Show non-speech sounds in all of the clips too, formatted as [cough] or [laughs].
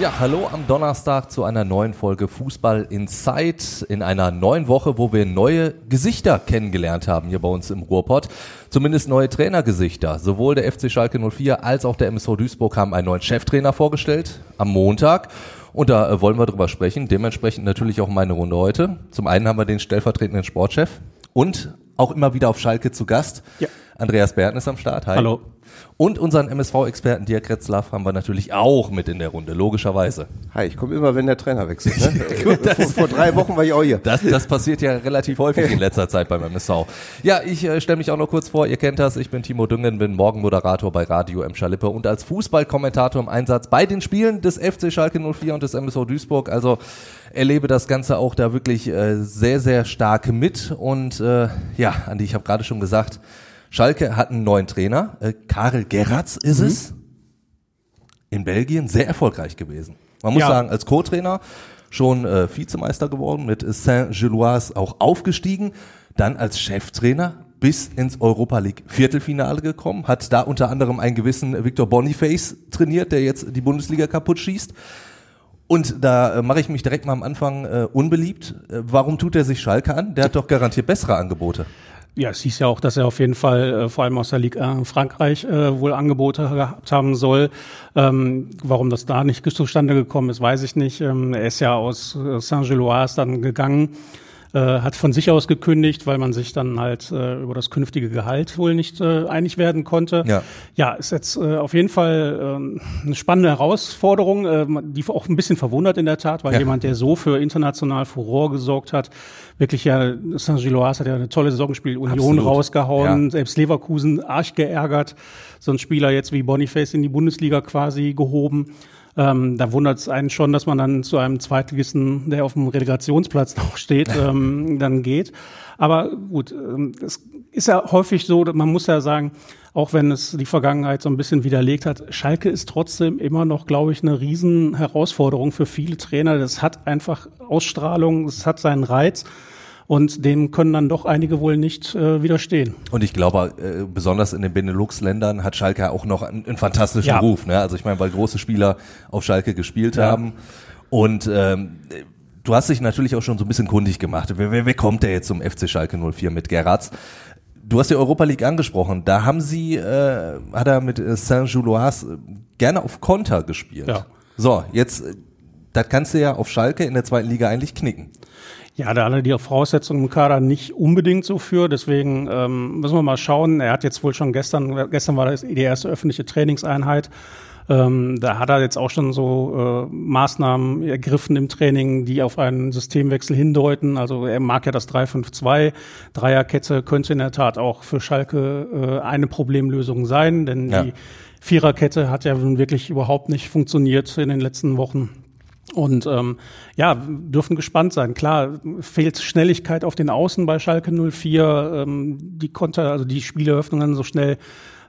Ja, hallo am Donnerstag zu einer neuen Folge Fußball Inside in einer neuen Woche, wo wir neue Gesichter kennengelernt haben hier bei uns im Ruhrpott. Zumindest neue Trainergesichter. Sowohl der FC Schalke 04 als auch der MSV Duisburg haben einen neuen Cheftrainer vorgestellt am Montag. Und da äh, wollen wir drüber sprechen. Dementsprechend natürlich auch meine Runde heute. Zum einen haben wir den stellvertretenden Sportchef und auch immer wieder auf Schalke zu Gast. Ja. Andreas Berten ist am Start. Hi. Hallo. Und unseren MSV-Experten Dirk Retzlaff haben wir natürlich auch mit in der Runde, logischerweise. Hi, ich komme immer, wenn der Trainer wechselt. Ne? [laughs] vor, vor, drei Wochen war ich auch hier. Das, das passiert ja relativ häufig in letzter Zeit beim MSV. Ja, ich äh, stelle mich auch noch kurz vor, ihr kennt das, ich bin Timo Düngen, bin Morgenmoderator bei Radio M. Schalippe und als Fußballkommentator im Einsatz bei den Spielen des FC Schalke 04 und des MSV Duisburg. Also erlebe das Ganze auch da wirklich äh, sehr, sehr stark mit. Und äh, ja, Andi, ich habe gerade schon gesagt, Schalke hat einen neuen Trainer. Äh, Karel Geratz ist mhm. es. In Belgien sehr erfolgreich gewesen. Man muss ja. sagen, als Co-Trainer schon äh, Vizemeister geworden, mit Saint-Gilloise auch aufgestiegen, dann als Cheftrainer bis ins Europa League Viertelfinale gekommen, hat da unter anderem einen gewissen Victor Boniface trainiert, der jetzt die Bundesliga kaputt schießt. Und da äh, mache ich mich direkt mal am Anfang äh, unbeliebt. Äh, warum tut er sich Schalke an? Der hat doch garantiert bessere Angebote. Ja, es hieß ja auch, dass er auf jeden Fall äh, vor allem aus der Liga in Frankreich äh, wohl Angebote gehabt haben soll. Ähm, warum das da nicht zustande gekommen ist, weiß ich nicht. Ähm, er ist ja aus äh, Saint-Gilloise dann gegangen äh, hat von sich aus gekündigt, weil man sich dann halt äh, über das künftige Gehalt wohl nicht äh, einig werden konnte. Ja, ja ist jetzt äh, auf jeden Fall äh, eine spannende Herausforderung, äh, die auch ein bisschen verwundert in der Tat, weil ja. jemand, der so für international Furore gesorgt hat, wirklich ja, Saint-Gilloise hat ja eine tolle Saison gespielt, Union Absolut. rausgehauen, ja. selbst Leverkusen arg geärgert, so ein Spieler jetzt wie Boniface in die Bundesliga quasi gehoben. Ähm, da wundert es einen schon, dass man dann zu einem Zweitligisten, der auf dem Relegationsplatz [laughs] noch steht, [laughs] ähm, dann geht. Aber gut, ähm, es ist ja häufig so, man muss ja sagen, auch wenn es die Vergangenheit so ein bisschen widerlegt hat, Schalke ist trotzdem immer noch, glaube ich, eine riesen Herausforderung für viele Trainer. Das hat einfach Ausstrahlung, es hat seinen Reiz. Und dem können dann doch einige wohl nicht äh, widerstehen. Und ich glaube, äh, besonders in den Benelux-Ländern hat Schalke auch noch einen, einen fantastischen ja. Ruf. Ne? Also ich meine, weil große Spieler auf Schalke gespielt ja. haben. Und ähm, du hast dich natürlich auch schon so ein bisschen kundig gemacht. Wer, wer, wer kommt der jetzt zum FC Schalke 04 mit Geratz? Du hast die Europa League angesprochen. Da haben sie, äh, hat er mit äh, Saint-Gilloise äh, gerne auf Konter gespielt. Ja. So, jetzt, äh, das kannst du ja auf Schalke in der zweiten Liga eigentlich knicken. Ja, da alle die Voraussetzungen im Kader nicht unbedingt so für. Deswegen ähm, müssen wir mal schauen. Er hat jetzt wohl schon gestern, gestern war das die erste öffentliche Trainingseinheit. Ähm, da hat er jetzt auch schon so äh, Maßnahmen ergriffen im Training, die auf einen Systemwechsel hindeuten. Also er mag ja das 3-5-2. Dreierkette könnte in der Tat auch für Schalke äh, eine Problemlösung sein, denn ja. die Viererkette hat ja nun wirklich überhaupt nicht funktioniert in den letzten Wochen. Und ähm, ja, dürfen gespannt sein. Klar, fehlt Schnelligkeit auf den Außen bei Schalke 04. Ähm, die Konter, also die Spieleröffnungen so schnell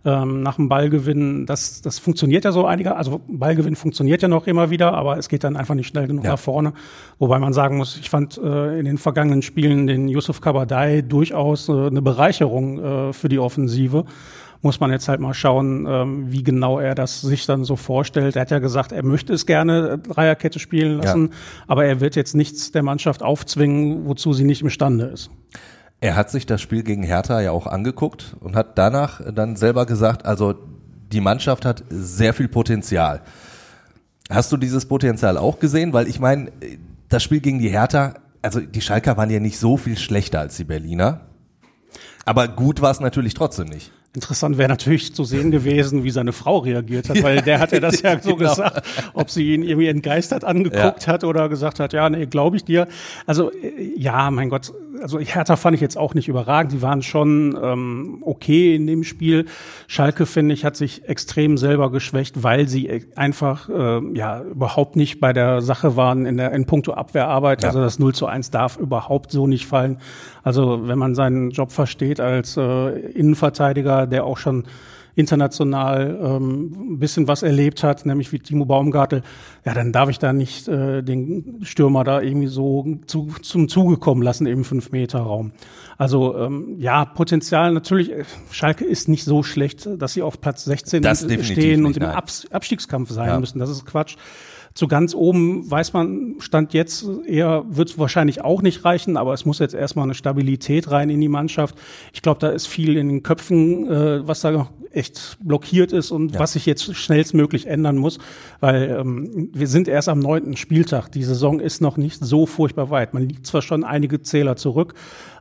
ähm, nach dem Ballgewinn, das, das funktioniert ja so einiger. Also Ballgewinn funktioniert ja noch immer wieder, aber es geht dann einfach nicht schnell genug ja. nach vorne. Wobei man sagen muss, ich fand äh, in den vergangenen Spielen den Yusuf Kabadai durchaus äh, eine Bereicherung äh, für die Offensive muss man jetzt halt mal schauen, ähm, wie genau er das sich dann so vorstellt. Er hat ja gesagt, er möchte es gerne Dreierkette spielen lassen, ja. aber er wird jetzt nichts der Mannschaft aufzwingen, wozu sie nicht imstande ist. Er hat sich das Spiel gegen Hertha ja auch angeguckt und hat danach dann selber gesagt, also die Mannschaft hat sehr viel Potenzial. Hast du dieses Potenzial auch gesehen? Weil ich meine, das Spiel gegen die Hertha, also die Schalker waren ja nicht so viel schlechter als die Berliner. Aber gut war es natürlich trotzdem nicht. Interessant wäre natürlich zu sehen gewesen, wie seine Frau reagiert hat, weil der hat ja das [laughs] ja so genau. gesagt, ob sie ihn irgendwie entgeistert angeguckt ja. hat oder gesagt hat, ja, nee, glaube ich dir. Also äh, ja, mein Gott, also Hertha fand ich jetzt auch nicht überragend. Die waren schon ähm, okay in dem Spiel. Schalke, finde ich, hat sich extrem selber geschwächt, weil sie einfach äh, ja überhaupt nicht bei der Sache waren in der in puncto Abwehrarbeit. Ja. Also das 0 zu 1 darf überhaupt so nicht fallen. Also wenn man seinen Job versteht als äh, Innenverteidiger, der auch schon international ähm, ein bisschen was erlebt hat, nämlich wie Timo Baumgartel, ja, dann darf ich da nicht äh, den Stürmer da irgendwie so zu, zum Zuge kommen lassen im Fünf-Meter-Raum. Also ähm, ja, Potenzial natürlich, äh, Schalke ist nicht so schlecht, dass sie auf Platz 16 stehen und im Ab Abstiegskampf sein ja. müssen. Das ist Quatsch. Zu ganz oben weiß man, Stand jetzt eher wird es wahrscheinlich auch nicht reichen, aber es muss jetzt erstmal eine Stabilität rein in die Mannschaft. Ich glaube, da ist viel in den Köpfen, äh, was da echt blockiert ist und ja. was sich jetzt schnellstmöglich ändern muss, weil ähm, wir sind erst am neunten Spieltag. Die Saison ist noch nicht so furchtbar weit. Man liegt zwar schon einige Zähler zurück,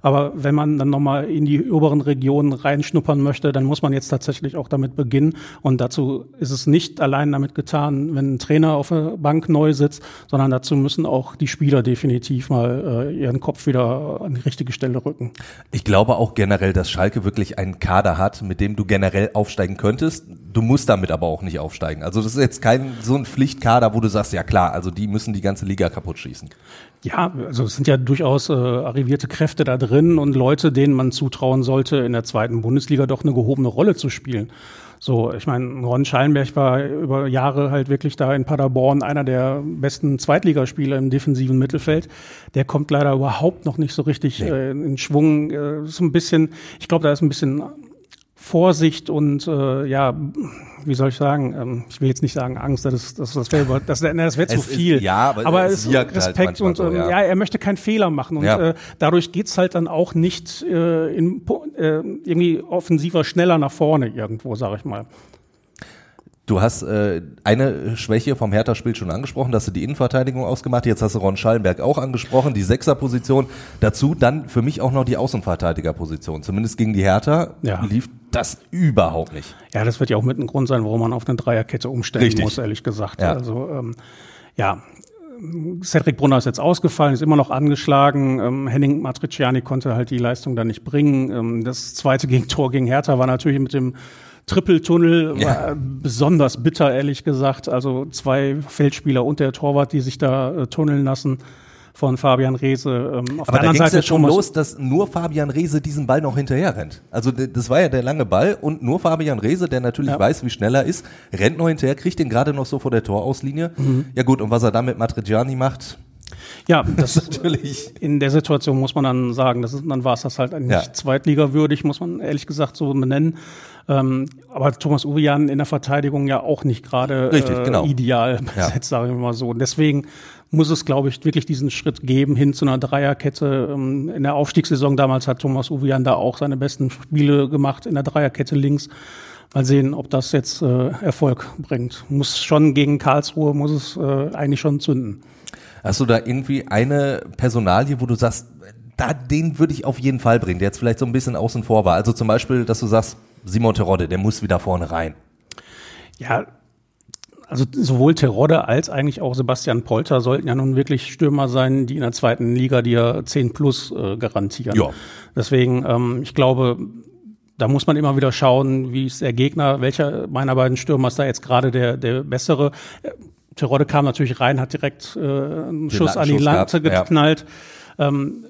aber wenn man dann nochmal in die oberen Regionen reinschnuppern möchte, dann muss man jetzt tatsächlich auch damit beginnen. Und dazu ist es nicht allein damit getan, wenn ein Trainer auf der Bank neu sitzt, sondern dazu müssen auch die Spieler definitiv mal äh, ihren Kopf wieder an die richtige Stelle rücken. Ich glaube auch generell, dass Schalke wirklich einen Kader hat, mit dem du generell aufsteigen könntest. Du musst damit aber auch nicht aufsteigen. Also das ist jetzt kein so ein Pflichtkader, wo du sagst, ja klar, also die müssen die ganze Liga kaputt schießen. Ja, also es sind ja durchaus äh, arrivierte Kräfte da drin und Leute, denen man zutrauen sollte, in der zweiten Bundesliga doch eine gehobene Rolle zu spielen. So, ich meine, Ron Schallenberg war über Jahre halt wirklich da in Paderborn einer der besten Zweitligaspieler im defensiven Mittelfeld. Der kommt leider überhaupt noch nicht so richtig nee. äh, in Schwung. Äh, so ein bisschen, ich glaube, da ist ein bisschen Vorsicht und äh, ja, wie soll ich sagen, ähm, ich will jetzt nicht sagen Angst, das, das, das wäre das, das wär zu viel. Ist, ja, aber, aber es ist halt Respekt halt und so, ähm, ja. ja. er möchte keinen Fehler machen und ja. äh, dadurch geht's halt dann auch nicht äh, in, äh, irgendwie offensiver, schneller nach vorne irgendwo, sag ich mal. Du hast äh, eine Schwäche vom Hertha-Spiel schon angesprochen, dass du die Innenverteidigung ausgemacht. Jetzt hast du Ron Schallenberg auch angesprochen, die Sechserposition. Dazu dann für mich auch noch die Außenverteidigerposition. Zumindest gegen die Hertha ja. lief das überhaupt nicht. Ja, das wird ja auch mit ein Grund sein, warum man auf eine Dreierkette umstellen Richtig. muss, ehrlich gesagt. Ja. Also ähm, ja, Cedric Brunner ist jetzt ausgefallen, ist immer noch angeschlagen. Ähm, Henning Matriciani konnte halt die Leistung dann nicht bringen. Ähm, das zweite Gegentor gegen Hertha war natürlich mit dem Trippeltunnel ja. war besonders bitter, ehrlich gesagt. Also zwei Feldspieler und der Torwart, die sich da äh, tunneln lassen von Fabian Reese. Ähm, auf Aber der anderen da Seite ja schon los, dass nur Fabian Reese diesen Ball noch hinterher rennt. Also das war ja der lange Ball und nur Fabian Reese, der natürlich ja. weiß, wie schnell er ist, rennt noch hinterher, kriegt den gerade noch so vor der Torauslinie. Mhm. Ja gut, und was er da mit Matrigiani macht, ja, [laughs] das natürlich. In der Situation muss man dann sagen, das ist, dann war es das halt nicht ja. zweitligawürdig, muss man ehrlich gesagt so benennen. Ähm, aber Thomas Uwejan in der Verteidigung ja auch nicht gerade äh, genau. ideal besetzt, ja. sagen wir mal so. Und deswegen muss es, glaube ich, wirklich diesen Schritt geben hin zu einer Dreierkette. Ähm, in der Aufstiegssaison damals hat Thomas Uwejan da auch seine besten Spiele gemacht in der Dreierkette links. Mal sehen, ob das jetzt äh, Erfolg bringt. Muss schon gegen Karlsruhe, muss es äh, eigentlich schon zünden. Hast du da irgendwie eine Personalie, wo du sagst, da, den würde ich auf jeden Fall bringen, der jetzt vielleicht so ein bisschen außen vor war? Also zum Beispiel, dass du sagst, Simon Terodde, der muss wieder vorne rein. Ja, also sowohl Terodde als eigentlich auch Sebastian Polter sollten ja nun wirklich Stürmer sein, die in der zweiten Liga dir 10 plus äh, garantieren. Ja. Deswegen, ähm, ich glaube, da muss man immer wieder schauen, wie ist der Gegner, welcher meiner beiden Stürmer ist da jetzt gerade der, der bessere. Terodde kam natürlich rein, hat direkt äh, einen Den Schuss an die Lanze geknallt. Ja. Ähm,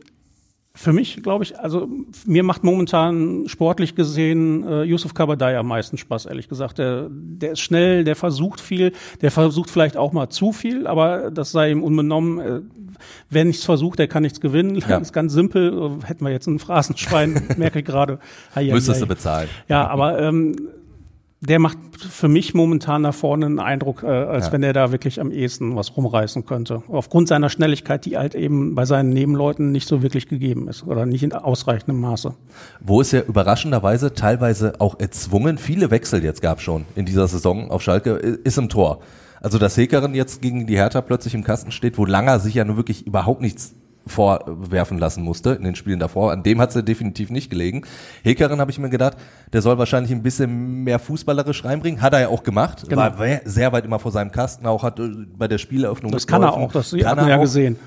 für mich, glaube ich, also mir macht momentan sportlich gesehen äh, Yusuf Kabadai am meisten Spaß, ehrlich gesagt. Der, der ist schnell, der versucht viel, der versucht vielleicht auch mal zu viel, aber das sei ihm unbenommen. Äh, wer nichts versucht, der kann nichts gewinnen. Ja. Das ist ganz simpel. Hätten wir jetzt ein Phrasenschwein, [laughs] merke ich gerade. Müsstest du bezahlen. Ja, aber ähm, der macht für mich momentan da vorne einen Eindruck, äh, als ja. wenn er da wirklich am ehesten was rumreißen könnte. Aufgrund seiner Schnelligkeit, die halt eben bei seinen Nebenleuten nicht so wirklich gegeben ist oder nicht in ausreichendem Maße. Wo es ja überraschenderweise teilweise auch erzwungen viele Wechsel jetzt gab schon in dieser Saison auf Schalke, ist im Tor. Also dass Hekeren jetzt gegen die Hertha plötzlich im Kasten steht, wo Langer sich ja nur wirklich überhaupt nichts vorwerfen lassen musste in den Spielen davor. An dem hat sie definitiv nicht gelegen. Hekeren habe ich mir gedacht, der soll wahrscheinlich ein bisschen mehr fußballerisch reinbringen. Hat er ja auch gemacht. Genau. War sehr weit immer vor seinem Kasten, auch hat äh, bei der Spieleröffnung Das kann er auch, das hat man ja gesehen.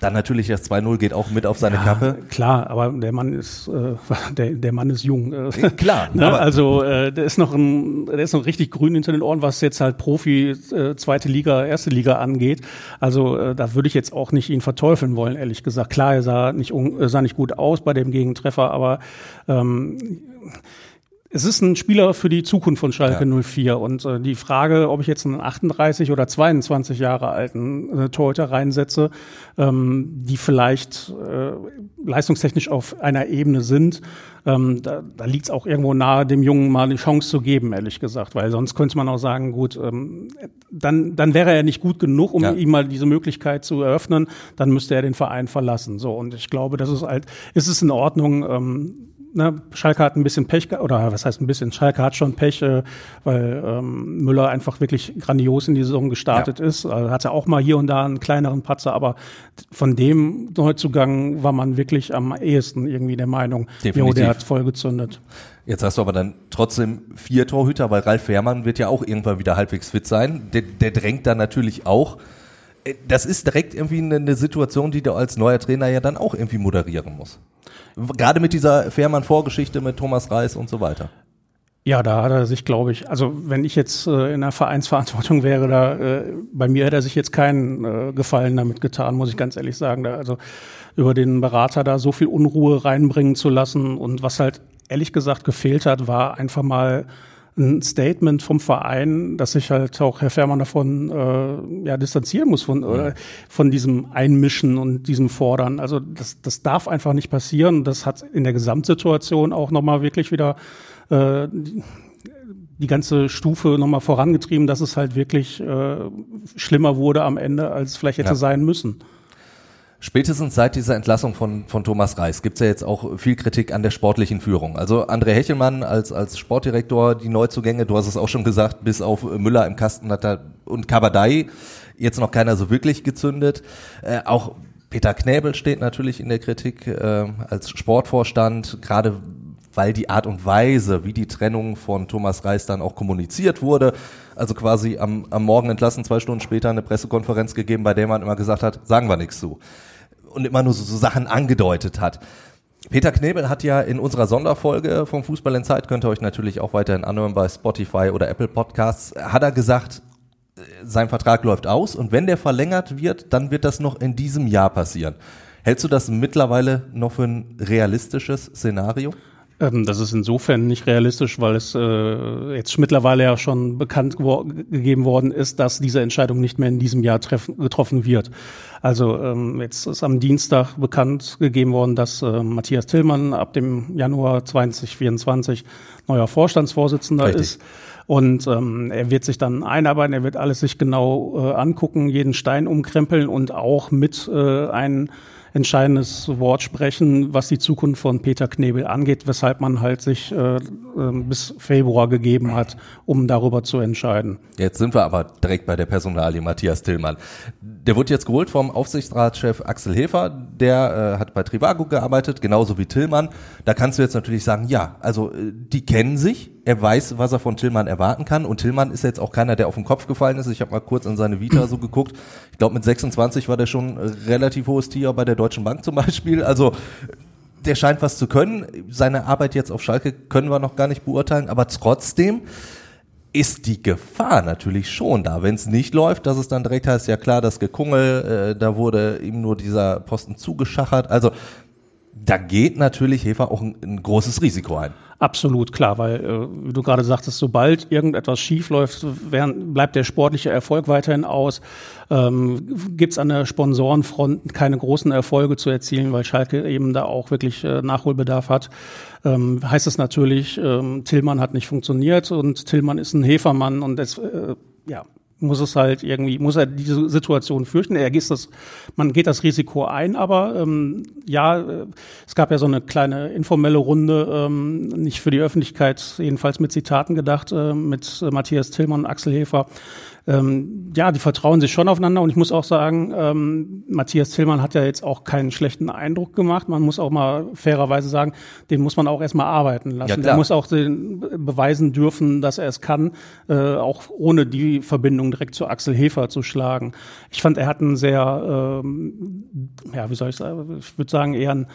Dann natürlich das 2-0 geht auch mit auf seine ja, Kappe. Klar, aber der Mann ist äh, [laughs] der, der Mann ist jung. Äh, [laughs] klar. ne? Also äh, der ist noch ein, der ist noch richtig grün hinter den Ohren, was jetzt halt Profi, äh, zweite Liga, erste Liga angeht. Also äh, da würde ich jetzt auch nicht ihn verteufeln wollen, ehrlich gesagt. Klar, er sah nicht, sah nicht gut aus bei dem Gegentreffer, aber ähm, es ist ein Spieler für die Zukunft von Schalke ja. 04 und äh, die Frage, ob ich jetzt einen 38 oder 22 Jahre alten äh, Torhüter reinsetze, ähm, die vielleicht äh, leistungstechnisch auf einer Ebene sind, ähm, da, da liegt es auch irgendwo nahe, dem Jungen mal eine Chance zu geben, ehrlich gesagt, weil sonst könnte man auch sagen, gut, ähm, dann, dann wäre er nicht gut genug, um ja. ihm mal diese Möglichkeit zu eröffnen, dann müsste er den Verein verlassen. So und ich glaube, das ist halt, ist es in Ordnung. Ähm, ne, Schalke hat ein bisschen Pech, oder was heißt ein bisschen, Schalke hat schon Pech, äh, weil ähm, Müller einfach wirklich grandios in die Saison gestartet ja. ist. Also hatte auch mal hier und da einen kleineren Patzer, aber von dem Neuzugang war man wirklich am ehesten irgendwie der Meinung, jo, der hat voll gezündet. Jetzt hast du aber dann trotzdem vier Torhüter, weil Ralf Fährmann wird ja auch irgendwann wieder halbwegs fit sein. Der, der drängt dann natürlich auch. Äh, das ist direkt irgendwie eine, eine Situation, die du als neuer Trainer ja dann auch irgendwie moderieren musst. Gerade mit dieser Fährmann-Vorgeschichte mit Thomas Reis und so weiter. Ja, da hat er sich, glaube ich, also wenn ich jetzt äh, in der Vereinsverantwortung wäre, da äh, bei mir hätte er sich jetzt keinen äh, Gefallen damit getan, muss ich ganz ehrlich sagen. Da, also über den Berater da so viel Unruhe reinbringen zu lassen und was halt ehrlich gesagt gefehlt hat, war einfach mal ein Statement vom Verein, dass sich halt auch Herr Fährmann davon äh, ja, distanzieren muss von, äh, von diesem Einmischen und diesem Fordern. Also das, das darf einfach nicht passieren. Das hat in der Gesamtsituation auch nochmal wirklich wieder äh, die, die ganze Stufe nochmal vorangetrieben, dass es halt wirklich äh, schlimmer wurde am Ende, als es vielleicht hätte ja. sein müssen. Spätestens seit dieser Entlassung von, von Thomas Reis gibt's ja jetzt auch viel Kritik an der sportlichen Führung. Also André Hechelmann als, als Sportdirektor, die Neuzugänge, du hast es auch schon gesagt, bis auf Müller im Kasten hat er und Kabadai jetzt noch keiner so wirklich gezündet. Äh, auch Peter Knäbel steht natürlich in der Kritik äh, als Sportvorstand, gerade weil die Art und Weise, wie die Trennung von Thomas Reis dann auch kommuniziert wurde, also quasi am, am Morgen entlassen, zwei Stunden später eine Pressekonferenz gegeben, bei der man immer gesagt hat, sagen wir nichts zu und immer nur so, so Sachen angedeutet hat. Peter Knebel hat ja in unserer Sonderfolge vom Fußball in Zeit, könnt ihr euch natürlich auch weiterhin anhören bei Spotify oder Apple Podcasts, hat er gesagt, sein Vertrag läuft aus und wenn der verlängert wird, dann wird das noch in diesem Jahr passieren. Hältst du das mittlerweile noch für ein realistisches Szenario? Ähm, das ist insofern nicht realistisch, weil es äh, jetzt mittlerweile ja schon bekannt gegeben worden ist, dass diese Entscheidung nicht mehr in diesem Jahr getroffen wird. Also ähm, jetzt ist am Dienstag bekannt gegeben worden, dass äh, Matthias Tillmann ab dem Januar 2024 neuer Vorstandsvorsitzender Richtig. ist. Und ähm, er wird sich dann einarbeiten, er wird alles sich genau äh, angucken, jeden Stein umkrempeln und auch mit äh, einem entscheidendes Wort sprechen, was die Zukunft von Peter Knebel angeht, weshalb man halt sich äh, äh, bis Februar gegeben hat, um darüber zu entscheiden. Jetzt sind wir aber direkt bei der Personalie Matthias Tillmann. Der wurde jetzt geholt vom Aufsichtsratschef Axel Hefer, der äh, hat bei Trivago gearbeitet, genauso wie Tillmann. Da kannst du jetzt natürlich sagen, ja, also äh, die kennen sich, er weiß, was er von Tillmann erwarten kann und Tillmann ist jetzt auch keiner, der auf den Kopf gefallen ist. Ich habe mal kurz in seine Vita so geguckt. Ich glaube, mit 26 war der schon relativ hohes Tier bei der Deutschen Bank zum Beispiel. Also der scheint was zu können. Seine Arbeit jetzt auf Schalke können wir noch gar nicht beurteilen, aber trotzdem ist die Gefahr natürlich schon da. Wenn es nicht läuft, dass es dann direkt heißt, ja klar, das Gekungel, äh, da wurde ihm nur dieser Posten zugeschachert. Also da geht natürlich Hefer auch ein, ein großes Risiko ein. Absolut klar, weil äh, wie du gerade sagtest, sobald irgendetwas schief läuft, bleibt der sportliche Erfolg weiterhin aus. Ähm, Gibt es an der Sponsorenfront keine großen Erfolge zu erzielen, weil Schalke eben da auch wirklich äh, Nachholbedarf hat. Ähm, heißt es natürlich, ähm, Tillmann hat nicht funktioniert und Tillmann ist ein Hefermann und das, äh, ja, muss es halt irgendwie, muss er diese Situation fürchten. Er geht das, man geht das Risiko ein, aber ähm, ja, äh, es gab ja so eine kleine informelle Runde, ähm, nicht für die Öffentlichkeit, jedenfalls mit Zitaten gedacht, äh, mit äh, Matthias Tillmann und Axel Hefer, ähm, ja, die vertrauen sich schon aufeinander und ich muss auch sagen, ähm, Matthias Tillmann hat ja jetzt auch keinen schlechten Eindruck gemacht. Man muss auch mal fairerweise sagen, den muss man auch erstmal arbeiten lassen. Ja, Der muss auch den beweisen dürfen, dass er es kann, äh, auch ohne die Verbindung direkt zu Axel Hefer zu schlagen. Ich fand, er hat einen sehr, ähm, ja, wie soll ich sagen, ich würde sagen, eher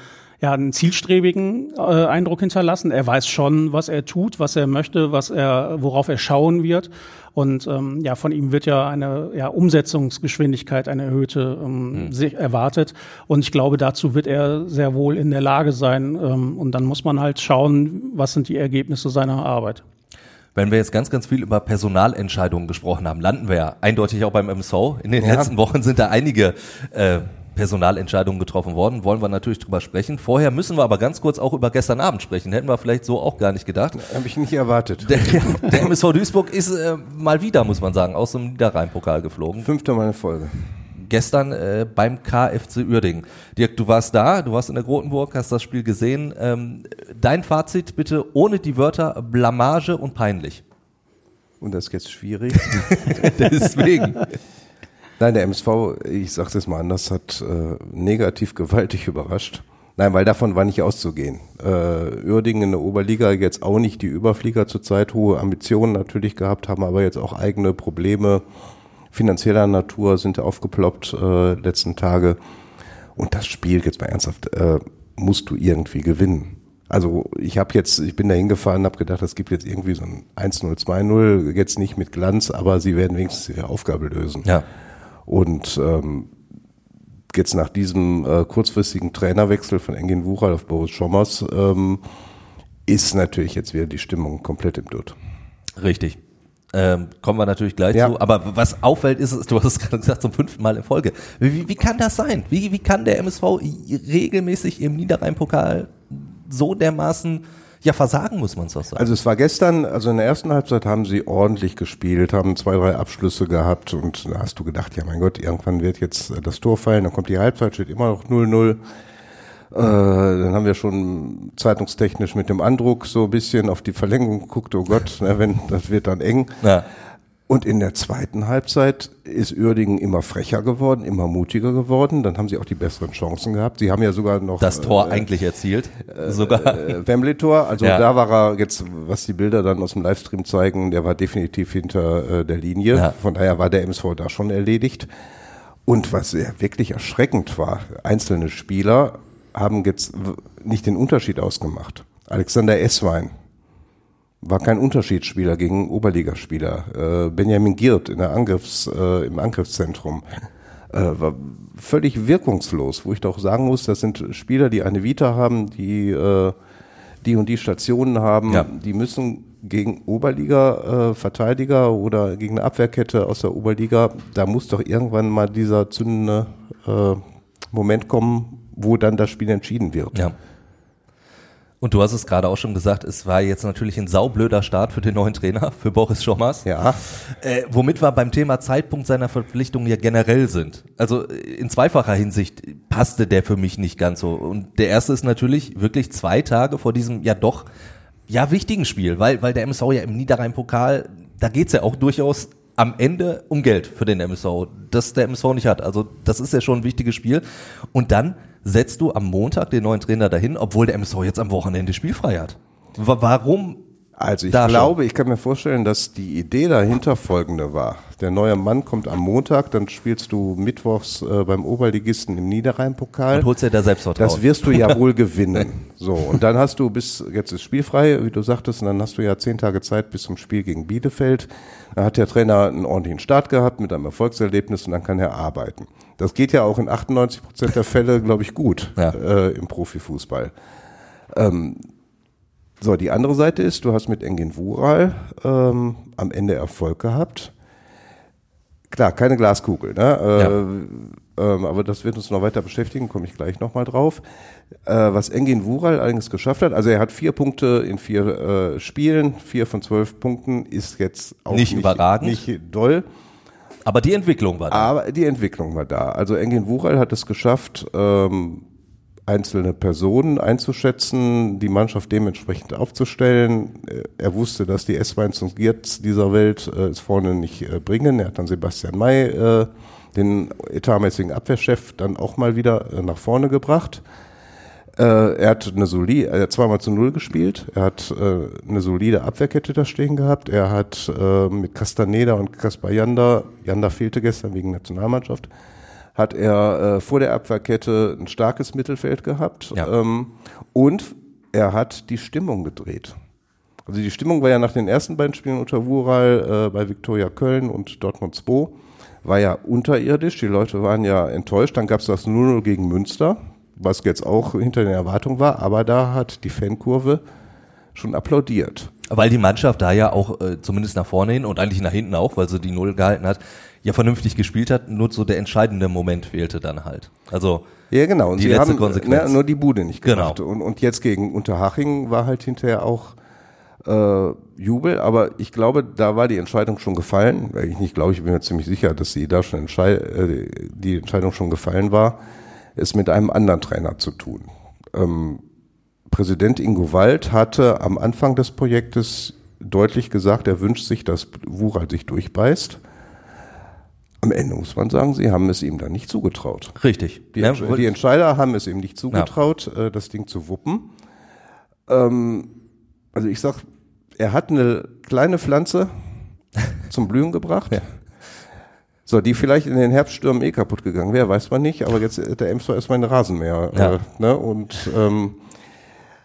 ein ja, einen zielstrebigen äh, Eindruck hinterlassen. Er weiß schon, was er tut, was er möchte, was er, worauf er schauen wird. Und ähm, ja, von ihm wird ja eine ja, Umsetzungsgeschwindigkeit, eine erhöhte ähm, mhm. erwartet. Und ich glaube, dazu wird er sehr wohl in der Lage sein. Ähm, und dann muss man halt schauen, was sind die Ergebnisse seiner Arbeit. Wenn wir jetzt ganz, ganz viel über Personalentscheidungen gesprochen haben, landen wir ja eindeutig auch beim MSO. In den ja. letzten Wochen sind da einige äh, Personalentscheidungen getroffen worden. Wollen wir natürlich drüber sprechen. Vorher müssen wir aber ganz kurz auch über gestern Abend sprechen. Hätten wir vielleicht so auch gar nicht gedacht. Habe ich nicht erwartet. Der, [laughs] der MSV Duisburg ist äh, mal wieder, muss man sagen, aus dem Niederrhein-Pokal geflogen. Fünfte Mal in Folge. Gestern äh, beim KFC Uerdingen. Dirk, du warst da, du warst in der Grotenburg, hast das Spiel gesehen. Ähm, dein Fazit bitte ohne die Wörter Blamage und peinlich. Und das ist jetzt schwierig. [laughs] Deswegen. [laughs] Nein, der MSV, ich sage es mal anders, hat äh, negativ [laughs] gewaltig überrascht. Nein, weil davon war nicht auszugehen. Äh, Uerdingen in der Oberliga jetzt auch nicht die Überflieger zurzeit, hohe Ambitionen natürlich gehabt, haben aber jetzt auch eigene Probleme finanzieller Natur sind aufgeploppt äh, letzten Tage. Und das Spiel, jetzt mal ernsthaft, äh, musst du irgendwie gewinnen. Also ich habe jetzt, ich bin da hingefahren, habe gedacht, es gibt jetzt irgendwie so ein 1-0, 2-0, jetzt nicht mit Glanz, aber sie werden wenigstens ihre Aufgabe lösen. Ja. Und ähm, jetzt nach diesem äh, kurzfristigen Trainerwechsel von Engin Wuchal auf Boris Schommers ähm, ist natürlich jetzt wieder die Stimmung komplett im Dutt. Richtig. Ähm, kommen wir natürlich gleich ja. zu. Aber was auffällt, ist, du hast es gerade gesagt, zum fünften Mal in Folge. Wie, wie kann das sein? Wie, wie kann der MSV regelmäßig im Niederrhein-Pokal so dermaßen ja, versagen muss man es auch sagen. Also es war gestern, also in der ersten Halbzeit haben sie ordentlich gespielt, haben zwei, drei Abschlüsse gehabt und da hast du gedacht, ja mein Gott, irgendwann wird jetzt das Tor fallen, dann kommt die Halbzeit, steht immer noch 0-0. Äh, dann haben wir schon zeitungstechnisch mit dem Andruck so ein bisschen auf die Verlängerung geguckt, oh Gott, ne, wenn, das wird dann eng. Ja. Und in der zweiten Halbzeit ist Uerdingen immer frecher geworden, immer mutiger geworden. Dann haben sie auch die besseren Chancen gehabt. Sie haben ja sogar noch das Tor äh, eigentlich erzielt, äh, sogar äh, Wembley Tor. Also ja. da war er jetzt, was die Bilder dann aus dem Livestream zeigen, der war definitiv hinter äh, der Linie. Ja. Von daher war der MSV da schon erledigt. Und was ja wirklich erschreckend war, einzelne Spieler haben jetzt nicht den Unterschied ausgemacht. Alexander Esswein, war kein Unterschiedsspieler gegen Oberligaspieler. Äh, Benjamin Giert in der Angriffs, äh, im Angriffszentrum äh, war völlig wirkungslos, wo ich doch sagen muss, das sind Spieler, die eine Vita haben, die äh, die und die Stationen haben, ja. die müssen gegen Oberliga-Verteidiger äh, oder gegen eine Abwehrkette aus der Oberliga, da muss doch irgendwann mal dieser zündende äh, Moment kommen, wo dann das Spiel entschieden wird. Ja. Und du hast es gerade auch schon gesagt, es war jetzt natürlich ein saublöder Start für den neuen Trainer, für Boris Schommers. Ja. Äh, womit wir beim Thema Zeitpunkt seiner Verpflichtung ja generell sind. Also äh, in zweifacher Hinsicht passte der für mich nicht ganz so. Und der erste ist natürlich wirklich zwei Tage vor diesem ja doch ja wichtigen Spiel, weil, weil der MSV ja im Niederrhein-Pokal, da geht's ja auch durchaus am Ende um Geld für den MSV, das der MSV nicht hat. Also das ist ja schon ein wichtiges Spiel. Und dann setzt du am Montag den neuen Trainer dahin, obwohl der MSV jetzt am Wochenende spielfrei hat. Warum also ich glaube, schon. ich kann mir vorstellen, dass die Idee dahinter folgende war. Der neue Mann kommt am Montag, dann spielst du mittwochs äh, beim Oberligisten im Niederrhein-Pokal. Und holst dir da Selbstvertrauen. Das wirst du ja [laughs] wohl gewinnen. So, und dann hast du bis, jetzt ist spielfrei, wie du sagtest, und dann hast du ja zehn Tage Zeit bis zum Spiel gegen Bielefeld. Da hat der Trainer einen ordentlichen Start gehabt mit einem Erfolgserlebnis und dann kann er arbeiten. Das geht ja auch in 98 Prozent der Fälle, glaube ich, gut ja. äh, im Profifußball. Ähm, so, die andere Seite ist, du hast mit Engin Wural ähm, am Ende Erfolg gehabt. Klar, keine Glaskugel, ne? Äh, ja. ähm, aber das wird uns noch weiter beschäftigen, komme ich gleich nochmal drauf. Äh, was Engin Wural allerdings geschafft hat, also er hat vier Punkte in vier äh, Spielen, vier von zwölf Punkten, ist jetzt auch nicht, nicht überragend, nicht doll. Aber die Entwicklung war da. Aber die Entwicklung war da. Also Engin Wural hat es geschafft, ähm, einzelne Personen einzuschätzen, die Mannschaft dementsprechend aufzustellen. Er wusste, dass die S-Weins und Giertz dieser Welt äh, es vorne nicht äh, bringen. Er hat dann Sebastian May, äh, den etatmäßigen Abwehrchef, dann auch mal wieder äh, nach vorne gebracht. Äh, er hat eine solide, er hat zweimal zu Null gespielt. Er hat äh, eine solide Abwehrkette da stehen gehabt. Er hat mit Castaneda und Kaspar Janda, Janda fehlte gestern wegen Nationalmannschaft, hat er äh, vor der Abwehrkette ein starkes Mittelfeld gehabt Ja. ähm, und er hat die Stimmung gedreht. Also die Stimmung war ja nach den ersten beiden Spielen unter Wural äh, bei Viktoria Köln und Dortmund 2 war ja unterirdisch. Die Leute waren ja enttäuscht. Dann gab es das 0-0 gegen Münster, was jetzt auch hinter den Erwartungen war. Aber da hat die Fankurve schon applaudiert. Weil die Mannschaft da ja auch äh, zumindest nach vorne hin und eigentlich nach hinten auch, weil sie die Null gehalten hat, ja vernünftig gespielt hat. Nur so der entscheidende Moment fehlte dann halt. Also Ja, genau. Und Die sie letzte haben Konsequenz. ne, nur die Bude nicht Genau. gemacht. Und, und jetzt gegen Unterhaching war halt hinterher auch äh, Jubel. Aber ich glaube, da war die Entscheidung schon gefallen. Ich nicht glaube, ich bin mir ziemlich sicher, dass sie da schon entschei äh, die Entscheidung schon gefallen war, es mit einem anderen Trainer zu tun. Ähm, Präsident Ingo Wald hatte am Anfang des Projektes deutlich gesagt, er wünscht sich, dass Wural sich durchbeißt. Am Ende muss man sagen, sie haben es ihm dann nicht zugetraut. richtig. Die, Entsch- die Entscheider haben es ihm nicht zugetraut, äh, das Ding zu wuppen. Ähm, also ich sag, er hat eine kleine Pflanze [laughs] zum Blühen gebracht. So, die vielleicht in den Herbststürmen eh kaputt gegangen wäre, weiß man nicht, aber jetzt hat der Emstor erstmal einen Rasenmäher. Ja. Äh, ne? Und ähm,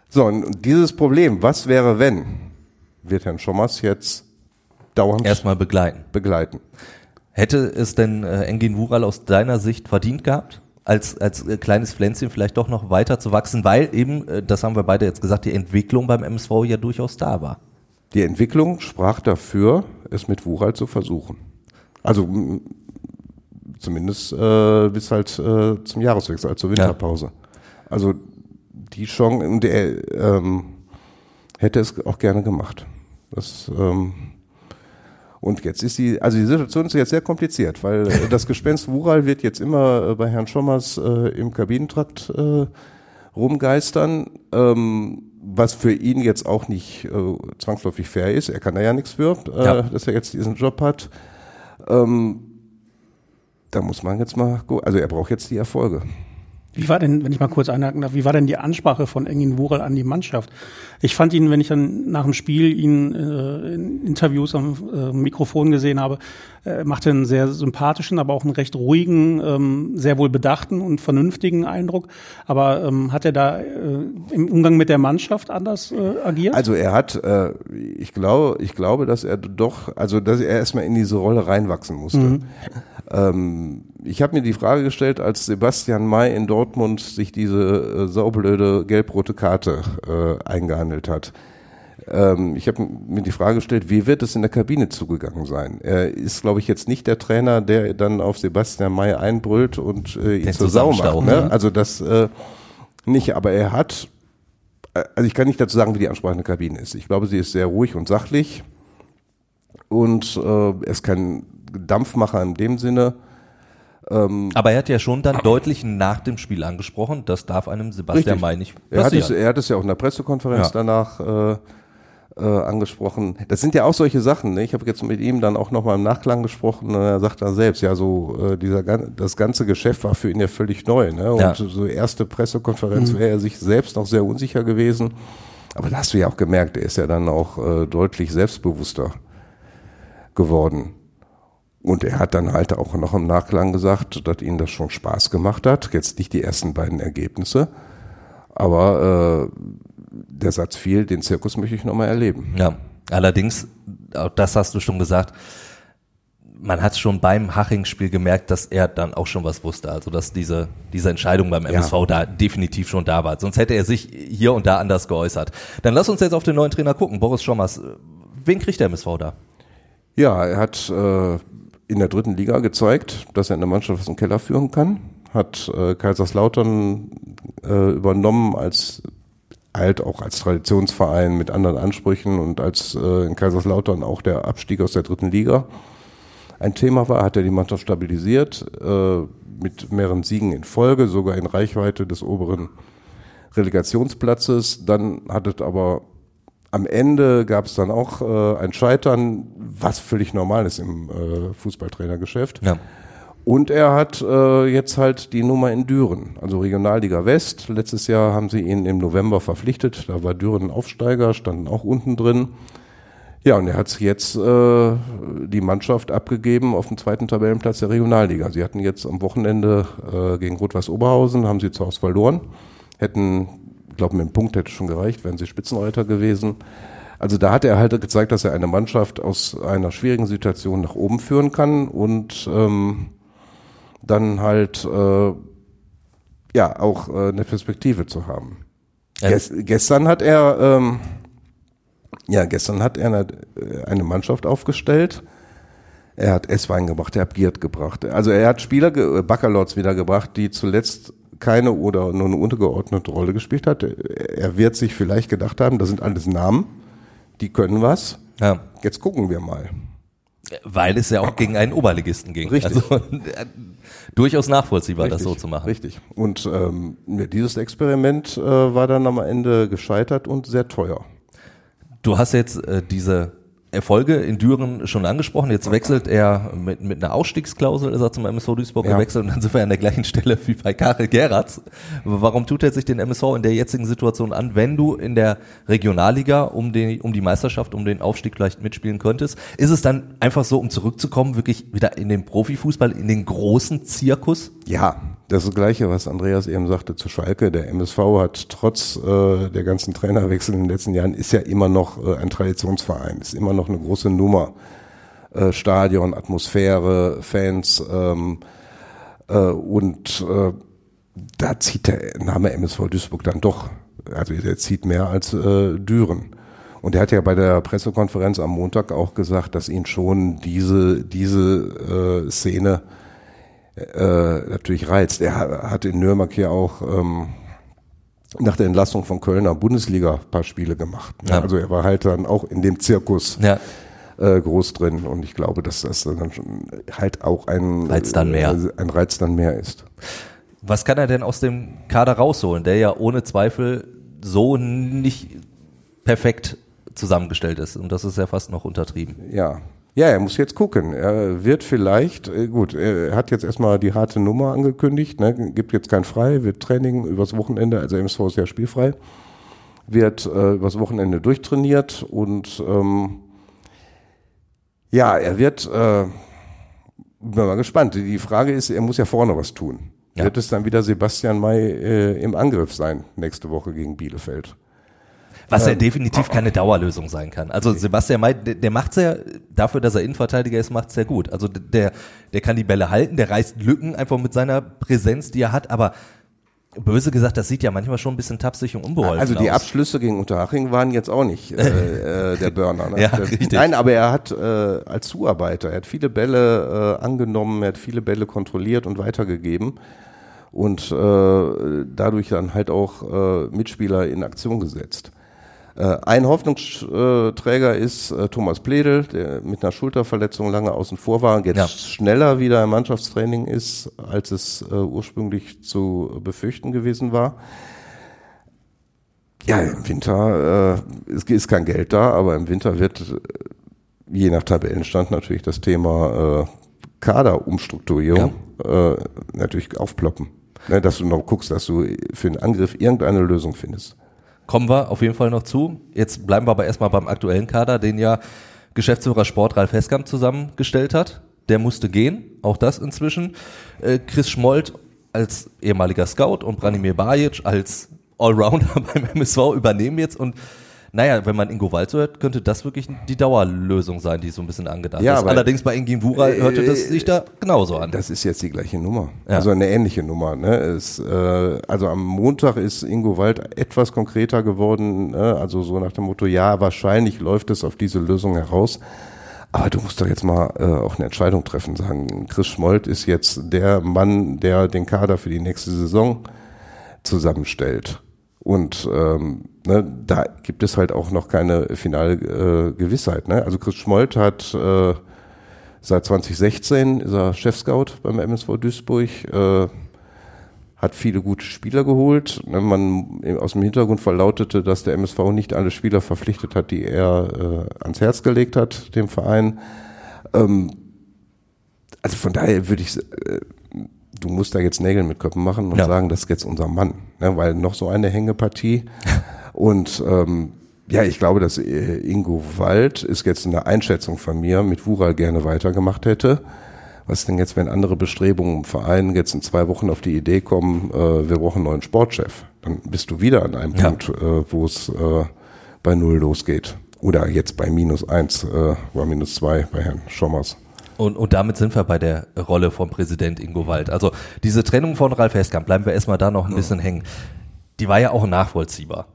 so, und dieses Problem, was wäre wenn, wird Herrn Schommers jetzt dauernd Erstmal begleiten. begleiten. Hätte es denn äh, Engin Wural aus deiner Sicht verdient gehabt, als, als äh, kleines Pflänzchen vielleicht doch noch weiter zu wachsen, weil eben, äh, das haben wir beide jetzt gesagt, die Entwicklung beim MSV ja durchaus da war. Die Entwicklung sprach dafür, es mit Wural zu versuchen. Also m, zumindest äh, bis halt äh, zum Jahreswechsel, also zur Winterpause. Also die Chance, und er ähm, hätte es auch gerne gemacht. Das, ähm, und jetzt ist die, also die Situation ist jetzt sehr kompliziert, weil äh, das Gespenst Wural wird jetzt immer äh, bei Herrn Schommers äh, im Kabinentrakt äh, rumgeistern, ähm, was für ihn jetzt auch nicht äh, zwangsläufig fair ist. Er kann da ja nichts für, äh, Ja. dass er jetzt diesen Job hat. Ähm, da muss man jetzt mal, also er braucht jetzt die Erfolge. Wie war denn, wenn ich mal kurz einhaken darf, wie war denn die Ansprache von Engin Wural an die Mannschaft? Ich fand ihn, wenn ich dann nach dem Spiel ihn äh, in Interviews am äh, Mikrofon gesehen habe, äh, machte einen sehr sympathischen, aber auch einen recht ruhigen, ähm, sehr wohl bedachten und vernünftigen Eindruck. Aber ähm, hat er da äh, im Umgang mit der Mannschaft anders äh, agiert? Also er hat, äh, ich glaube, ich glaube, dass er doch, also dass er erstmal in diese Rolle reinwachsen musste. Ähm, ich habe mir die Frage gestellt, als Sebastian May in Dortmund sich diese äh, saublöde gelb-rote Karte äh, eingehandelt hat. Ähm, ich habe mir die Frage gestellt, wie wird es in der Kabine zugegangen sein? Er ist, glaube ich, jetzt nicht der Trainer, der dann auf Sebastian May einbrüllt und äh, ihn zur Sau macht. Ne? ne? Also das äh, nicht, aber er hat also ich kann nicht dazu sagen, wie die Ansprache in der Kabine ist. Ich glaube, sie ist sehr ruhig und sachlich und äh, ist kein Dampfmacher in dem Sinne. Aber er hat ja schon dann deutlich nach dem Spiel angesprochen, das darf einem Sebastian. May nicht Er hat, es, passieren. er hat es ja auch in der Pressekonferenz Ja. danach äh, äh, angesprochen. Das sind ja auch solche Sachen. Ne? Ich habe jetzt mit ihm dann auch nochmal im Nachklang gesprochen und er sagt dann selbst, ja, so äh, dieser das ganze Geschäft war für ihn ja völlig neu. Ne? Und Ja. so erste Pressekonferenz wäre er sich selbst noch sehr unsicher gewesen. Aber da hast du ja auch gemerkt, er ist ja dann auch äh, deutlich selbstbewusster geworden. Und er hat dann halt auch noch im Nachklang gesagt, dass ihm das schon Spaß gemacht hat. Jetzt nicht die ersten beiden Ergebnisse, aber äh, der Satz fiel, den Zirkus möchte ich nochmal erleben. Ja, allerdings, auch das hast du schon gesagt, man hat schon beim Haching-Spiel gemerkt, dass er dann auch schon was wusste. Also, dass diese, diese Entscheidung beim MSV da definitiv schon da war. Sonst hätte er sich hier und da anders geäußert. Dann lass uns jetzt auf den neuen Trainer gucken. Boris Schommers, wen kriegt der MSV da? Ja, er hat äh, in der dritten Liga gezeigt, dass er eine Mannschaft aus dem Keller führen kann. Hat äh, Kaiserslautern äh, übernommen als halt auch als Traditionsverein mit anderen Ansprüchen und als äh, in Kaiserslautern auch der Abstieg aus der dritten Liga ein Thema war, hat er die Mannschaft stabilisiert äh, mit mehreren Siegen in Folge, sogar in Reichweite des oberen Relegationsplatzes. Dann hat es aber am Ende gab es dann auch äh, ein Scheitern, was völlig normal ist im äh, Fußballtrainergeschäft. Ja. Und er hat äh, jetzt halt die Nummer in Düren, also Regionalliga West. Letztes Jahr haben sie ihn im November verpflichtet. Da war Düren Aufsteiger, standen auch unten drin. Ja, und er hat jetzt äh, die Mannschaft abgegeben auf dem zweiten Tabellenplatz der Regionalliga. Sie hatten jetzt am Wochenende äh, gegen Rot-Weiß Oberhausen, haben sie zu Hause verloren. Hätten, glaube, mit einem Punkt hätte schon gereicht, wären sie Spitzenreiter gewesen. Also da hat er halt gezeigt, dass er eine Mannschaft aus einer schwierigen Situation nach oben führen kann und ähm, dann halt äh, ja auch äh, eine Perspektive zu haben. Ja. Ges gestern hat er ähm, ja gestern hat er eine, äh, eine Mannschaft aufgestellt. Er hat Esswein gebracht, er hat Giert gebracht. Also er hat Spieler, Backerlots wiedergebracht, die zuletzt keine oder nur eine untergeordnete Rolle gespielt hat. Er wird sich vielleicht gedacht haben, das sind alles Namen, die können was. Ja. Jetzt gucken wir mal. Weil es ja auch gegen einen Oberligisten ging. Richtig. Also, äh, durchaus nachvollziehbar, richtig, das so zu machen. Richtig. Und ähm, dieses Experiment äh, war dann am Ende gescheitert und sehr teuer. Du hast jetzt äh, diese Erfolge in Düren schon angesprochen. Jetzt wechselt er mit, mit einer Ausstiegsklausel, ist er zum MSV Duisburg ja. gewechselt und dann sind wir an der gleichen Stelle wie bei Karel Geratz. Warum tut er sich den MSV in der jetzigen Situation an, wenn du in der Regionalliga um, die, um die Meisterschaft, um den Aufstieg vielleicht mitspielen könntest? Ist es dann einfach so, um zurückzukommen, wirklich wieder in den Profifußball, in den großen Zirkus? Ja, das Gleiche, was Andreas eben sagte zu Schalke. Der MSV hat trotz äh, der ganzen Trainerwechsel in den letzten Jahren ist ja immer noch äh, ein Traditionsverein, ist immer noch eine große Nummer. Äh, Stadion, Atmosphäre, Fans ähm, äh, und äh, da zieht der Name MSV Duisburg dann doch, also der zieht mehr als äh, Düren. Und er hat ja bei der Pressekonferenz am Montag auch gesagt, dass ihn schon diese, diese äh, Szene äh, natürlich reizt. Er hat in Nürnberg hier auch ähm, nach der Entlassung von Kölner Bundesliga ein paar Spiele gemacht. Ne? Ja. Also er war halt dann auch in dem Zirkus ja. äh, groß drin und ich glaube, dass das dann schon halt auch ein Reiz dann mehr, äh, ein Reiz dann mehr ist. Was kann er denn aus dem Kader rausholen, der ja ohne Zweifel so nicht perfekt zusammengestellt ist und das ist ja fast noch untertrieben. Ja, ja, er muss jetzt gucken. Er wird vielleicht, äh, gut, er hat jetzt erstmal die harte Nummer angekündigt, ne, gibt jetzt kein Frei, wird Training übers Wochenende, also MSV ist ja spielfrei, wird äh, übers Wochenende durchtrainiert und ähm, ja, er wird, äh, bin mal gespannt. Die Frage ist, er muss ja vorne was tun. Ja. Wird es dann wieder Sebastian May äh, im Angriff sein nächste Woche gegen Bielefeld? Was ja ähm, definitiv keine Dauerlösung sein kann. Also Sebastian May, der, der macht's ja, dafür, dass er Innenverteidiger ist, macht's ja gut. Also der, der kann die Bälle halten, der reißt Lücken einfach mit seiner Präsenz, die er hat, aber Böse gesagt, das sieht ja manchmal schon ein bisschen tapsig und unbeholfen Also die aus. Abschlüsse gegen Unterhaching waren jetzt auch nicht äh, äh, der Burner. Ne? [laughs] ja, richtig. Nein, aber er hat äh, als Zuarbeiter, er hat viele Bälle äh, angenommen, er hat viele Bälle kontrolliert und weitergegeben und äh, dadurch dann halt auch äh, Mitspieler in Aktion gesetzt. Äh, ein Hoffnungsträger ist äh, Thomas Pledel, der mit einer Schulterverletzung lange außen vor war, jetzt ja. schneller wieder im Mannschaftstraining ist, als es äh, ursprünglich zu befürchten gewesen war. Ja, im Winter äh, es ist kein Geld da, aber im Winter wird je nach Tabellenstand natürlich das Thema äh, Kaderumstrukturierung ja. äh, natürlich aufploppen. Ne, dass du noch guckst, dass du für den Angriff irgendeine Lösung findest. Kommen wir auf jeden Fall noch zu. Jetzt bleiben wir aber erstmal beim aktuellen Kader, den ja Geschäftsführer Sport Ralf Heskamp zusammengestellt hat. Der musste gehen, auch das inzwischen. Äh, Chris Schmold als ehemaliger Scout und Branimir Bajic als Allrounder [laughs] beim MSV übernehmen jetzt und naja, wenn man Ingo Walz hört, könnte das wirklich die Dauerlösung sein, die so ein bisschen angedacht ja, ist. Allerdings bei Ingin Wura äh, hörte das sich da genauso an. Das ist jetzt die gleiche Nummer. Ja. Also eine ähnliche Nummer. Ne? Es, äh, also am Montag ist Ingo Wald etwas konkreter geworden. Ne? Also so nach dem Motto, ja, wahrscheinlich läuft es auf diese Lösung heraus. Aber du musst doch jetzt mal äh, auch eine Entscheidung treffen, sagen, Chris Schmold ist jetzt der Mann, der den Kader für die nächste Saison zusammenstellt. Und ähm, ne, da gibt es halt auch noch keine finale äh, Gewissheit. Ne? Also Chris Schmold hat äh, seit 2016 ist er Chefscout beim MSV Duisburg, äh, hat viele gute Spieler geholt. Ne, man aus dem Hintergrund verlautete, dass der MSV nicht alle Spieler verpflichtet hat, die er äh, ans Herz gelegt hat, dem Verein. Ähm, also von daher würde ich äh, du musst da jetzt Nägel mit Köpfen machen und ja. sagen, das ist jetzt unser Mann, ne? weil noch so eine Hängepartie [laughs] und ähm, Ja, ich glaube, dass äh, Ingo Wald ist jetzt eine Einschätzung von mir mit Wural gerne weitergemacht hätte. Was denn jetzt, wenn andere Bestrebungen im Verein jetzt in zwei Wochen auf die Idee kommen, äh, wir brauchen einen neuen Sportchef? Dann bist du wieder an einem ja. Punkt, äh, wo es äh, bei Null losgeht. Oder jetzt bei minus eins äh, oder minus zwei bei Herrn Schommers. Und, und damit sind wir bei der Rolle vom Präsident Ingo Wald. Also diese Trennung von Ralf Heskamp, bleiben wir erstmal da noch ein bisschen hängen. Die war ja auch nachvollziehbar.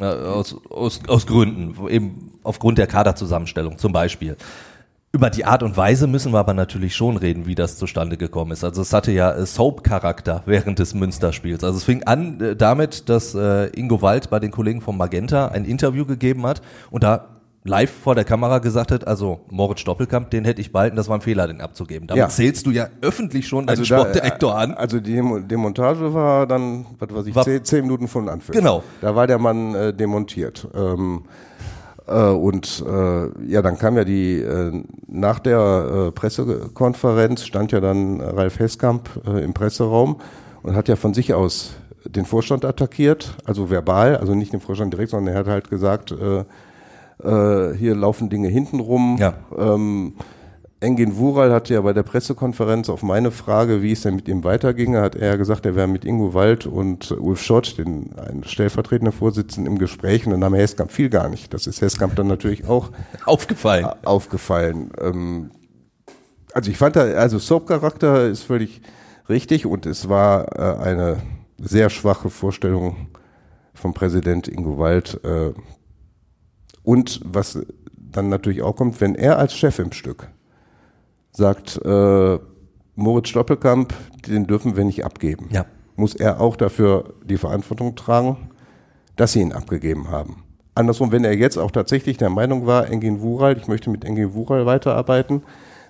Aus, aus, aus Gründen, eben aufgrund der Kaderzusammenstellung zum Beispiel. Über die Art und Weise müssen wir aber natürlich schon reden, wie das zustande gekommen ist. Also es hatte ja Soap-Charakter während des Münsterspiels. Also es fing an äh, damit, dass äh, Ingo Wald bei den Kollegen von Magenta ein Interview gegeben hat und da live vor der Kamera gesagt hat, also Moritz Doppelkamp, den hätte ich behalten, das war ein Fehler, den abzugeben. Damit ja. zählst du ja öffentlich schon deinen also Sportdirektor an. Also die Demontage war dann, was weiß ich, war, zehn, zehn, Minuten von Anfang. Genau. Da war der Mann äh, demontiert. Ähm, äh, und äh, ja, dann kam ja die, äh, nach der äh, Pressekonferenz stand ja dann Ralf Heskamp äh, im Presseraum und hat ja von sich aus den Vorstand attackiert, also verbal, also nicht den Vorstand direkt, sondern er hat halt gesagt, äh, hier laufen Dinge hintenrum. Ja. Ähm, Engin Wural hatte ja bei der Pressekonferenz auf meine Frage, wie es denn mit ihm weiterginge, hat er gesagt, er wäre mit Ingo Wald und Ulf Schott, den ein stellvertretender Vorsitzender, im Gespräch und dann Name Heskamp fiel gar nicht. Das ist Heskamp dann natürlich auch [laughs] aufgefallen. Aufgefallen. Ähm, also ich fand da, also Soap-Charakter ist völlig richtig und es war äh, eine sehr schwache Vorstellung vom Präsident Ingo Wald, äh, und was dann natürlich auch kommt, wenn er als Chef im Stück sagt, äh, Moritz Stoppelkamp, den dürfen wir nicht abgeben. Ja. Muss er auch dafür die Verantwortung tragen, dass sie ihn abgegeben haben. Andersrum, wenn er jetzt auch tatsächlich der Meinung war, Engin Wural, ich möchte mit Engin Wural weiterarbeiten,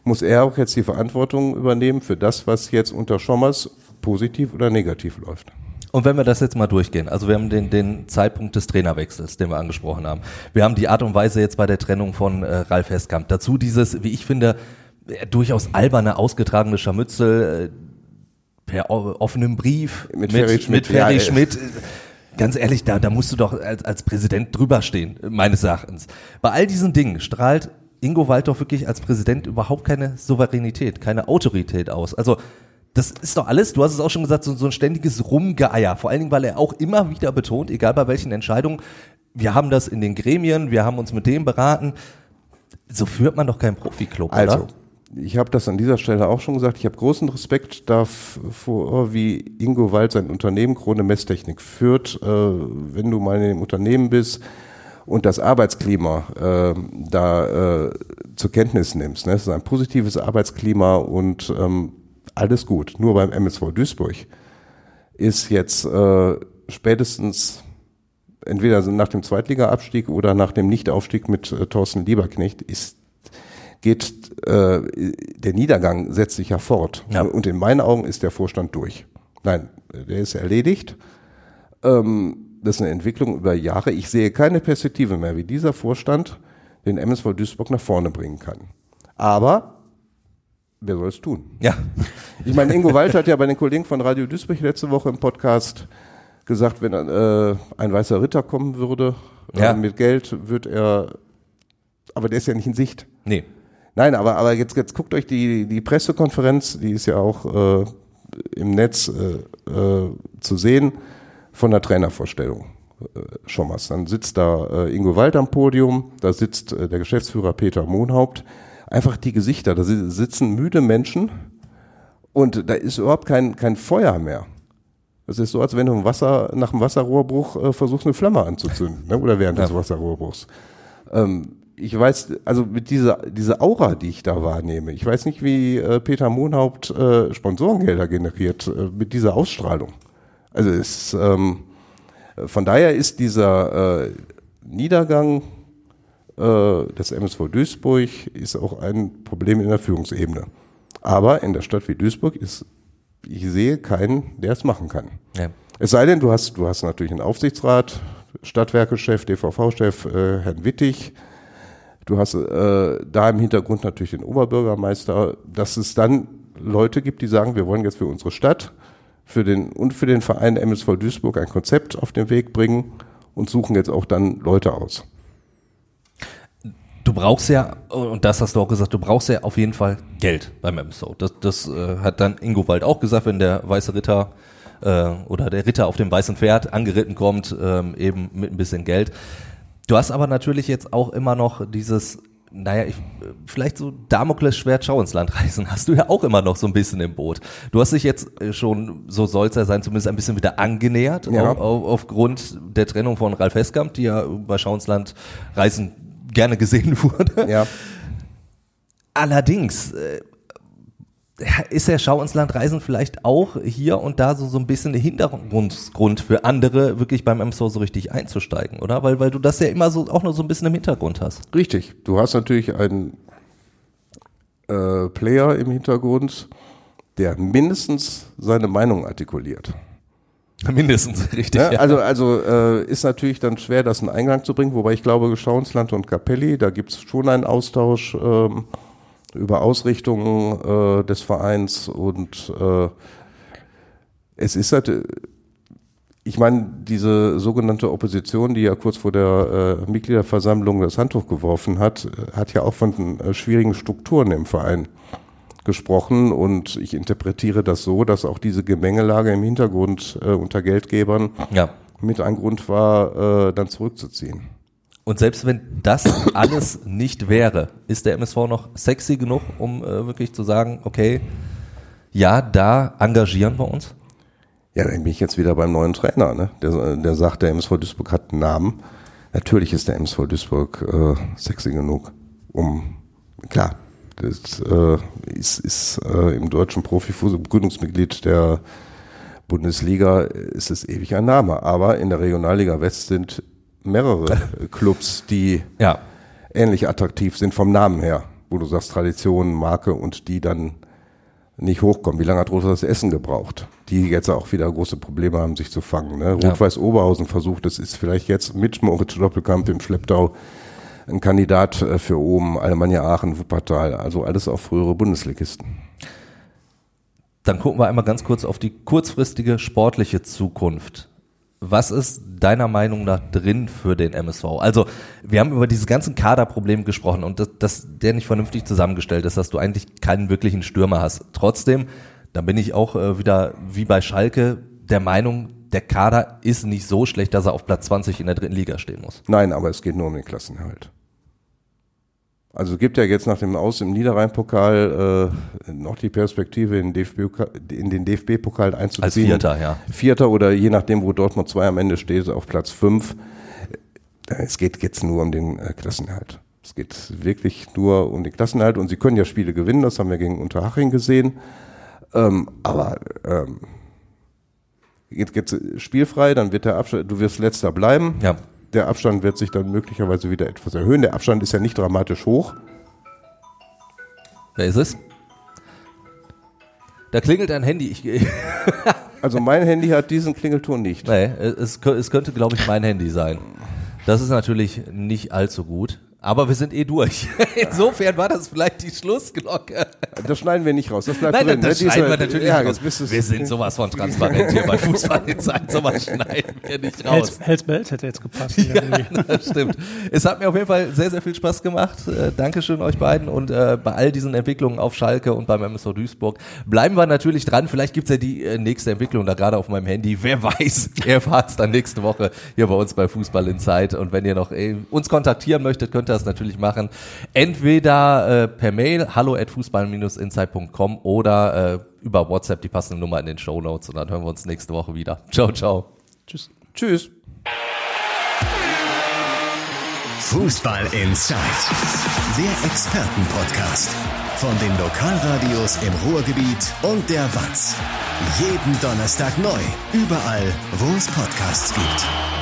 muss er auch jetzt die Verantwortung übernehmen für das, was jetzt unter Schommers positiv oder negativ läuft. Und wenn wir das jetzt mal durchgehen, also wir haben den, den Zeitpunkt des Trainerwechsels, den wir angesprochen haben. Wir haben die Art und Weise jetzt bei der Trennung von äh, Ralf Heskamp. Dazu dieses, wie ich finde, äh, durchaus alberne, ausgetragene Scharmützel äh, per offenem Brief mit, mit Ferry Schmidt. Mit Ferry ja, Schmidt. Ganz ehrlich, da, da musst du doch als, als Präsident drüber stehen, meines Erachtens. Bei all diesen Dingen strahlt Ingo Waldorf wirklich als Präsident überhaupt keine Souveränität, keine Autorität aus. Also das ist doch alles, du hast es auch schon gesagt, so, so ein ständiges Rumgeeier. Vor allen Dingen, weil er auch immer wieder betont, egal bei welchen Entscheidungen, wir haben das in den Gremien, wir haben uns mit dem beraten. So führt man doch keinen Profi-Club, also, oder? Ich habe das an dieser Stelle auch schon gesagt. Ich habe großen Respekt davor, wie Ingo Wald sein Unternehmen Krone Messtechnik führt. Äh, wenn du mal in dem Unternehmen bist und das Arbeitsklima äh, da äh, zur Kenntnis nimmst. Ne? Es ist ein positives Arbeitsklima und ähm, alles gut. Nur beim MSV Duisburg ist jetzt äh, spätestens entweder nach dem Zweitliga-Abstieg oder nach dem Nichtaufstieg mit äh, Thorsten Lieberknecht ist geht äh, der Niedergang setzt sich ja fort. Ja. Und in meinen Augen ist der Vorstand durch. Nein, der ist erledigt. Ähm, das ist eine Entwicklung über Jahre. Ich sehe keine Perspektive mehr, wie dieser Vorstand den MSV Duisburg nach vorne bringen kann. Aber wer soll es tun? Ja. Ich meine, Ingo Wald hat ja bei den Kollegen von Radio Duisburg letzte Woche im Podcast gesagt, wenn äh, ein weißer Ritter kommen würde äh, ja. mit Geld, wird er, aber der ist ja nicht in Sicht. Nee. Nein, aber, aber jetzt, jetzt guckt euch die, die Pressekonferenz, die ist ja auch äh, im Netz äh, äh, zu sehen, von der Trainervorstellung. Äh, Schommers. Dann sitzt da äh, Ingo Wald am Podium, da sitzt äh, der Geschäftsführer Peter Mohnhaupt, einfach die Gesichter. Da sitzen müde Menschen und da ist überhaupt kein, kein Feuer mehr. Das ist so, als wenn du im Wasser, nach dem Wasserrohrbruch äh, versuchst, eine Flamme anzuzünden, ne? oder während ja. des Wasserrohrbruchs. Ähm, ich weiß, also mit dieser, dieser Aura, die ich da wahrnehme, ich weiß nicht, wie äh, Peter Mohnhaupt äh, Sponsorengelder generiert äh, mit dieser Ausstrahlung. Also es, ähm, von daher ist dieser äh, Niedergang des MSV Duisburg ist auch ein Problem in der Führungsebene. Aber in der Stadt wie Duisburg ist, ich sehe keinen, der es machen kann. Ja. Es sei denn, du hast, du hast natürlich einen Aufsichtsrat, Stadtwerkechef, DVV-Chef, äh, Herrn Wittig. Du hast äh, da im Hintergrund natürlich den Oberbürgermeister, dass es dann Leute gibt, die sagen, wir wollen jetzt für unsere Stadt für den, und für den Verein MSV Duisburg ein Konzept auf den Weg bringen und suchen jetzt auch dann Leute aus. Du brauchst ja, und das hast du auch gesagt, du brauchst ja auf jeden Fall Geld beim MSO. Das, das äh, hat dann Ingo Wald auch gesagt, wenn der weiße Ritter äh, oder der Ritter auf dem weißen Pferd angeritten kommt, ähm, eben mit ein bisschen Geld. Du hast aber natürlich jetzt auch immer noch dieses naja, ich, vielleicht so Damoklesschwert Schau ins Land reisen, hast du ja auch immer noch so ein bisschen im Boot. Du hast dich jetzt äh, schon, so soll es ja sein, zumindest ein bisschen wieder angenähert, ja. auf, auf, aufgrund der Trennung von Ralf Heskamp, die ja bei Schau ins Land reisen gerne gesehen [laughs] wurde. Ja. Allerdings, äh, ist der Schau ins Land Reisen vielleicht auch hier und da so, so ein bisschen der Hintergrundgrund für andere, wirklich beim MSO so richtig einzusteigen, oder? Weil, weil du das ja immer so auch nur so ein bisschen im Hintergrund hast. Richtig. Du hast natürlich einen äh, Player im Hintergrund, der mindestens seine Meinung artikuliert. [laughs] Mindestens, richtig. Ja, ja. Also, also äh, ist natürlich dann schwer, das in Eingang zu bringen, wobei ich glaube, Schauensland und Capelli, da gibt es schon einen Austausch. Ähm, über Ausrichtungen äh, des Vereins und äh, es ist halt, ich meine, diese sogenannte Opposition, die ja kurz vor der äh, Mitgliederversammlung das Handtuch geworfen hat, hat ja auch von äh, schwierigen Strukturen im Verein gesprochen und ich interpretiere das so, dass auch diese Gemengelage im Hintergrund äh, unter Geldgebern ja. mit ein Grund war, äh, dann zurückzuziehen. Und selbst wenn das alles nicht wäre, ist der MSV noch sexy genug, um äh, wirklich zu sagen, okay, ja, da engagieren wir uns? Ja, dann bin ich jetzt wieder beim neuen Trainer, ne? der, der sagt, der MSV Duisburg hat einen Namen. Natürlich ist der MSV Duisburg äh, sexy genug, um, klar, das äh, ist, ist äh, im deutschen Profifußball Gründungsmitglied der Bundesliga, ist es ewig ein Name. Aber in der Regionalliga West sind mehrere [laughs] Clubs, die ja. ähnlich attraktiv sind vom Namen her, wo du sagst Tradition, Marke und die dann nicht hochkommen. Wie lange hat Rot-Weiß Essen gebraucht? Die jetzt auch wieder große Probleme haben, sich zu fangen. Ne? Rot-Weiß Oberhausen versucht, das ist vielleicht jetzt mit Moritz Doppelkamp im Schlepptau ein Kandidat äh, für oben, Alemannia Aachen, Wuppertal, also alles auch frühere Bundesligisten. Dann gucken wir einmal ganz kurz auf die kurzfristige sportliche Zukunft was ist deiner Meinung nach drin für den MSV? Also, wir haben über diese ganzen Kaderprobleme gesprochen und dass, dass der nicht vernünftig zusammengestellt ist, dass du eigentlich keinen wirklichen Stürmer hast. Trotzdem, da bin ich auch äh, wieder wie bei Schalke der Meinung, der Kader ist nicht so schlecht, dass er auf Platz 20 in der dritten Liga stehen muss. Nein, aber es geht nur um den Klassenerhalt. Also es gibt ja jetzt nach dem Aus im Niederrhein-Pokal äh, noch die Perspektive, in, DFB, in den DFB-Pokal einzuziehen. Als Vierter, ja. Vierter oder je nachdem, wo Dortmund 2 am Ende steht, auf Platz 5. Äh, es geht jetzt nur um den äh, Klassenerhalt. Es geht wirklich nur um den Klassenerhalt und sie können ja Spiele gewinnen, das haben wir gegen Unterhaching gesehen. Ähm, aber ähm, jetzt geht's spielfrei, dann wird der Abstand, du wirst letzter bleiben. Ja der Abstand wird sich dann möglicherweise wieder etwas erhöhen. Der Abstand ist ja nicht dramatisch hoch. Wer ist es? Da klingelt ein Handy. Ich, [laughs] also mein Handy hat diesen Klingelton nicht. Nee, es, es könnte, glaube ich, mein Handy sein. Das ist natürlich nicht allzu gut. Aber wir sind eh durch. [laughs] Insofern war das vielleicht die Schlussglocke. Das schneiden wir nicht raus. Das bleibt Nein, drin. Das, das schneiden wir natürlich ja, raus. Wir sind sowas von transparent hier bei [laughs] Fußball in Zeit. Sowas schneiden wir nicht raus. Hells Bells hätte jetzt gepasst. [laughs] Ja, das stimmt. Es hat mir auf jeden Fall sehr, sehr viel Spaß gemacht. Äh, Dankeschön euch beiden und äh, bei all diesen Entwicklungen auf Schalke und beim MSV Duisburg bleiben wir natürlich dran. Vielleicht gibt's ja die äh, nächste Entwicklung da gerade auf meinem Handy. Wer weiß, ihr erfahrt's dann nächste Woche hier bei uns bei Fußball in Zeit. Und wenn ihr noch äh, uns kontaktieren möchtet, könnt ihr das natürlich machen. Entweder äh, per Mail hallo at fußball-insight.com oder äh, über WhatsApp die passende Nummer in den Show Notes und dann hören wir uns nächste Woche wieder. [laughs] Ciao, ciao. Tschüss. Tschüss. Fußball Inside, der Expertenpodcast von den Lokalradios im Ruhrgebiet und der Watz. Jeden Donnerstag neu, überall, wo es Podcasts gibt.